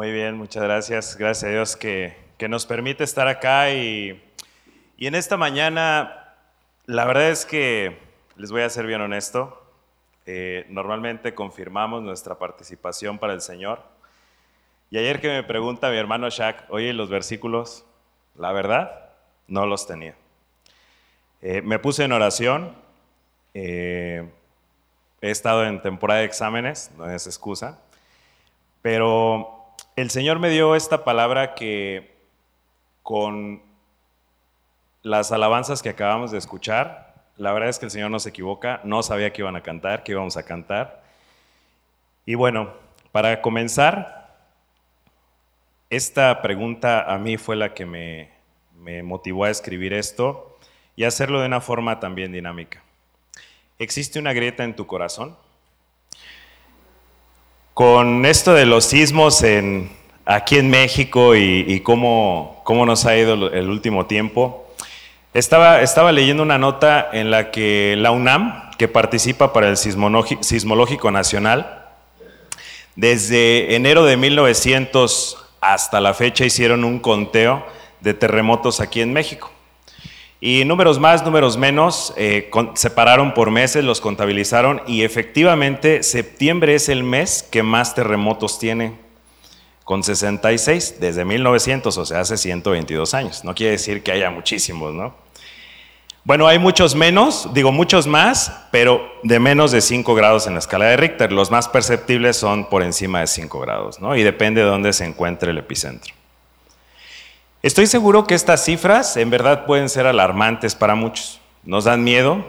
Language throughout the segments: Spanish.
Muy bien, muchas gracias. Gracias a Dios que, que nos permite estar acá y, y en esta mañana, la verdad es que les voy a ser bien honesto. eh, normalmente confirmamos nuestra participación para el Señor. Y ayer que me pregunta mi hermano Shaq, oye, los versículos, la verdad, no los tenía. Eh, me puse en oración. eh, he estado en temporada de exámenes, no es excusa. Pero el Señor me dio esta palabra que con las alabanzas que acabamos de escuchar, la verdad es que el Señor no se equivoca, no sabía que iban a cantar, que íbamos a cantar. Y bueno, para comenzar, esta pregunta a mí fue la que me, me motivó a escribir esto y hacerlo de una forma también dinámica. ¿Existe una grieta en tu corazón? Con esto de los sismos en, aquí en México y, y cómo, cómo, nos ha ido el último tiempo, estaba, estaba, leyendo una nota en la que la UNAM, que participa para el Sismológico Nacional, desde enero de 1900 hasta la fecha hicieron un conteo de terremotos aquí en México. Y números más, números menos, eh, con, separaron por meses, los contabilizaron y efectivamente septiembre es el mes que más terremotos tiene, con 66 desde 1900, o sea, hace 122 años. No quiere decir que haya muchísimos, ¿no? Bueno, hay muchos menos, digo muchos más, pero de menos de 5 grados en la escala de Richter. Los más perceptibles son por encima de 5 grados, ¿no? Y depende de dónde se encuentre el epicentro. Estoy seguro que estas cifras en verdad pueden ser alarmantes para muchos. Nos dan miedo,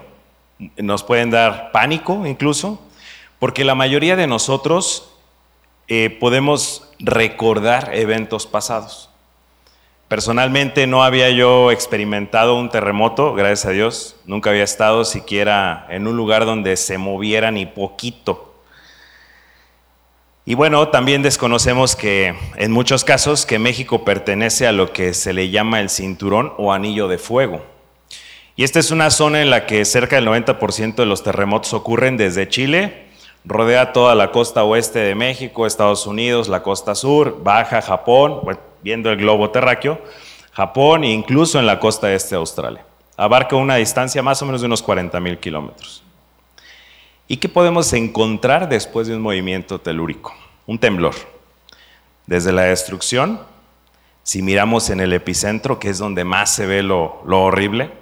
nos pueden dar pánico incluso, porque la mayoría de nosotros eh, podemos recordar eventos pasados. Personalmente no había yo experimentado un terremoto, gracias a Dios. Nunca había estado siquiera en un lugar donde se moviera ni poquito. Y bueno, también desconocemos que en muchos casos que México pertenece a lo que se le llama el cinturón o anillo de fuego. Y esta es una zona en la que cerca del 90% de los terremotos ocurren desde Chile, rodea toda la costa oeste de México, Estados Unidos, la costa sur, baja Japón, viendo el globo terráqueo, Japón e incluso en la costa este de Australia. Abarca una distancia más o menos de unos 40 mil kilómetros. ¿Y qué podemos encontrar después de un movimiento telúrico? Un temblor. Desde la destrucción, si miramos en el epicentro, que es donde más se ve lo, horrible,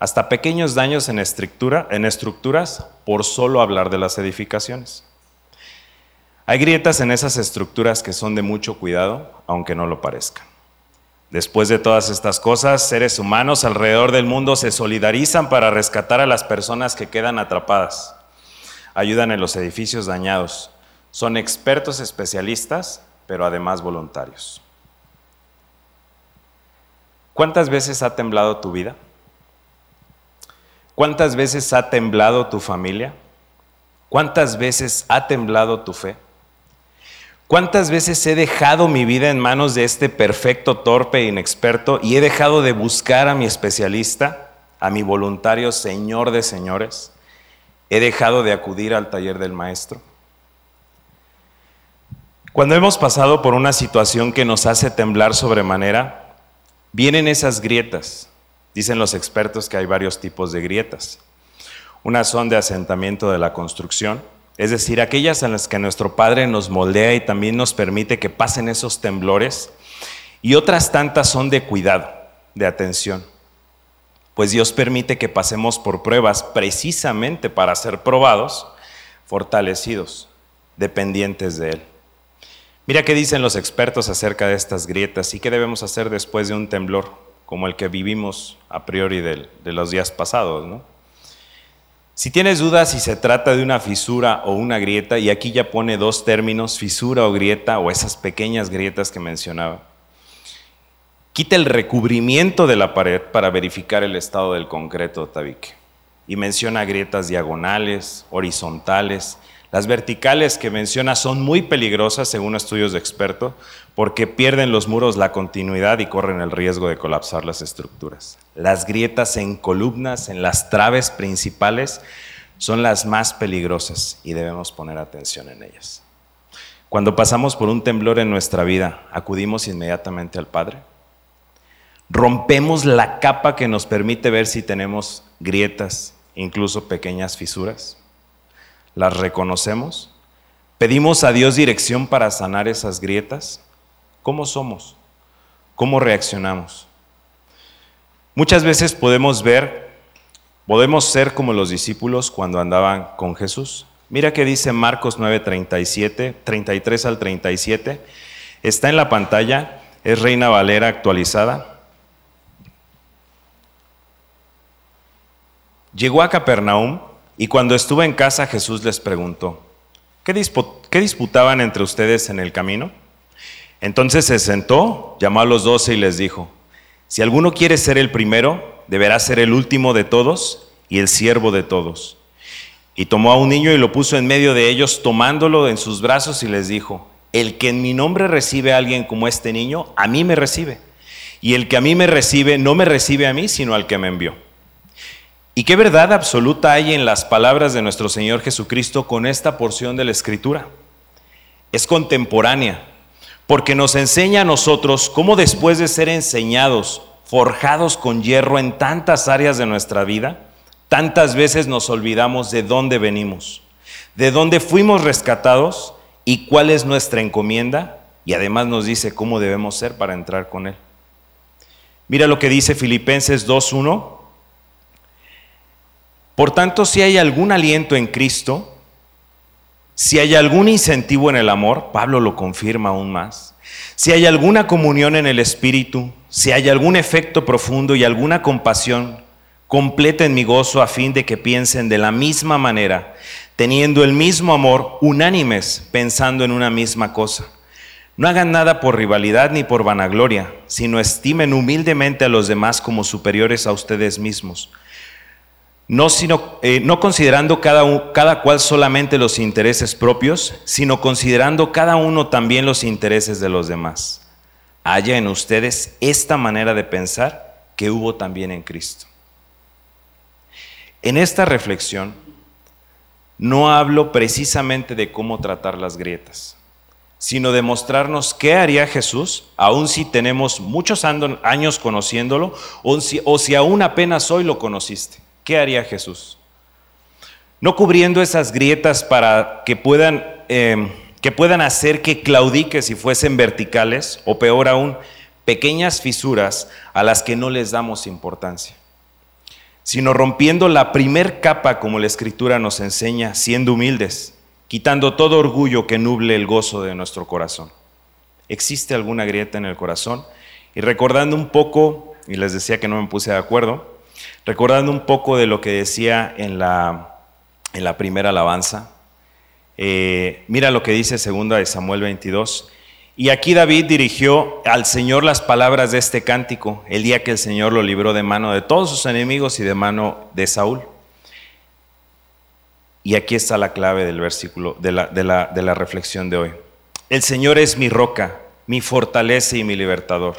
hasta pequeños daños en, en estructuras por solo hablar de las edificaciones. Hay grietas en esas estructuras que son de mucho cuidado, aunque no lo parezca. Después de todas estas cosas, seres humanos alrededor del mundo se solidarizan para rescatar a las personas que quedan atrapadas. Ayudan en los edificios dañados. Son expertos especialistas, pero además voluntarios. ¿Cuántas veces ha temblado tu vida? ¿Cuántas veces ha temblado tu familia? ¿Cuántas veces ha temblado tu fe? ¿Cuántas veces he dejado mi vida en manos de este perfecto torpe e inexperto y he dejado de buscar a mi especialista, a mi voluntario Señor de señores? ¿He dejado de acudir al taller del maestro? Cuando hemos pasado por una situación que nos hace temblar sobremanera, vienen esas grietas. Dicen los expertos que hay varios tipos de grietas. Unas son de asentamiento de la construcción, es decir, aquellas en las que nuestro Padre nos moldea y también nos permite que pasen esos temblores. Y otras tantas son de cuidado, de atención. Pues Dios permite que pasemos por pruebas precisamente para ser probados, fortalecidos, dependientes de Él. Mira qué dicen los expertos acerca de estas grietas y qué debemos hacer después de un temblor como el que vivimos a priori de, de los días pasados. ¿no? Si tienes dudas si se trata de una fisura o una grieta, y aquí ya pone dos términos, fisura o grieta, o esas pequeñas grietas que mencionaba, quita el recubrimiento de la pared para verificar el estado del concreto tabique. Y menciona grietas diagonales, horizontales. Las verticales que menciona son muy peligrosas según estudios de expertos porque pierden los muros la continuidad y corren el riesgo de colapsar las estructuras. Las grietas en columnas, en las traves principales, son las más peligrosas y debemos poner atención en ellas. Cuando pasamos por un temblor en nuestra vida, acudimos inmediatamente al Padre. Rompemos la capa que nos permite ver si tenemos grietas, incluso pequeñas fisuras. Las reconocemos. Pedimos a Dios dirección para sanar esas grietas. ¿Cómo somos? ¿Cómo reaccionamos? Muchas veces podemos ver, podemos ser como los discípulos cuando andaban con Jesús. Mira que dice Marcos 9:37, 33 al 37. Está en la pantalla, es Reina Valera actualizada. Llegó a Capernaum y cuando estuvo en casa Jesús les preguntó, ¿qué, disputaban entre ustedes en el camino? Entonces se sentó, llamó a los doce y les dijo, si alguno quiere ser el primero, deberá ser el último de todos y el siervo de todos. Y tomó a un niño y lo puso en medio de ellos, tomándolo en sus brazos y les dijo, el que en mi nombre recibe a alguien como este niño, a mí me recibe. Y el que a mí me recibe, no me recibe a mí, sino al que me envió. ¿Y qué verdad absoluta hay en las palabras de nuestro Señor Jesucristo con esta porción de la Escritura? Es contemporánea, porque nos enseña a nosotros cómo después de ser enseñados, forjados con hierro en tantas áreas de nuestra vida, Tantas veces nos olvidamos de dónde venimos, de dónde fuimos rescatados y cuál es nuestra encomienda y además nos dice cómo debemos ser para entrar con Él. Mira lo que dice Filipenses 2.1. Por tanto, si hay algún aliento en Cristo, si hay algún incentivo en el amor, Pablo lo confirma aún más, si hay alguna comunión en el Espíritu, si hay algún efecto profundo y alguna compasión, Completen mi gozo a fin de que piensen de la misma manera, teniendo el mismo amor, unánimes, pensando en una misma cosa. No hagan nada por rivalidad ni por vanagloria, sino estimen humildemente a los demás como superiores a ustedes mismos. No, sino, eh, no considerando cada, cada cual solamente los intereses propios, sino considerando cada uno también los intereses de los demás. Haya en ustedes esta manera de pensar que hubo también en Cristo. En esta reflexión no hablo precisamente de cómo tratar las grietas, sino de mostrarnos qué haría Jesús, aun si tenemos muchos años conociéndolo, o si, aún apenas hoy lo conociste. ¿Qué haría Jesús? No cubriendo esas grietas para que puedan, em, que puedan hacer que claudique si fuesen verticales, o peor aún, pequeñas fisuras a las que no les damos importancia sino rompiendo la primer capa como la escritura nos enseña, siendo humildes, quitando todo orgullo que nuble el gozo de nuestro corazón. ¿Existe alguna grieta en el corazón? Y recordando un poco, y les decía que no me puse de acuerdo, recordando un poco de lo que decía en la, en la primera alabanza, eh, mira lo que dice segunda de Samuel 22, y aquí David dirigió al Señor las palabras de este cántico el día que el Señor lo libró de mano de todos sus enemigos y de mano de Saúl. Y aquí está la clave del versículo, de la, de la, de la reflexión de hoy. El Señor es mi roca, mi fortaleza y mi libertador.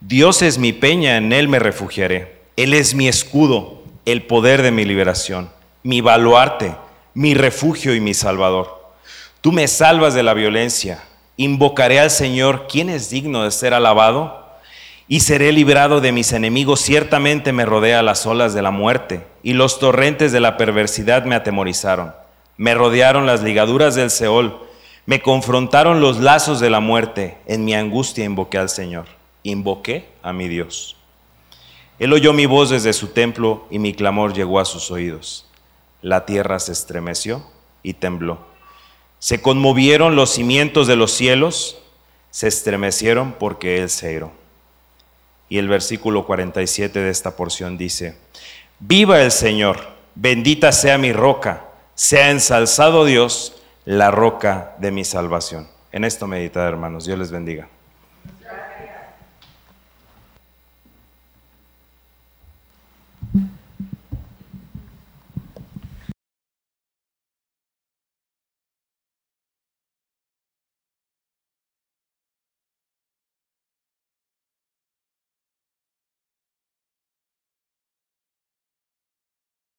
Dios es mi peña, en Él me refugiaré. Él es mi escudo, el poder de mi liberación, mi baluarte, mi refugio y mi salvador. Tú me salvas de la violencia Invocaré al Señor, quien es digno de ser alabado, y seré librado de mis enemigos. Ciertamente me rodea las olas de la muerte, y los torrentes de la perversidad me atemorizaron. Me rodearon las ligaduras del Seol, me confrontaron los lazos de la muerte. En mi angustia invoqué al Señor, invoqué a mi Dios. Él oyó mi voz desde su templo y mi clamor llegó a sus oídos. La tierra se estremeció y tembló se conmovieron los cimientos de los cielos, se estremecieron porque Él se iró. Y el versículo 47 de esta porción dice, Viva el Señor, bendita sea mi roca, sea ensalzado Dios, la roca de mi salvación. En esto meditad, hermanos. Dios les bendiga.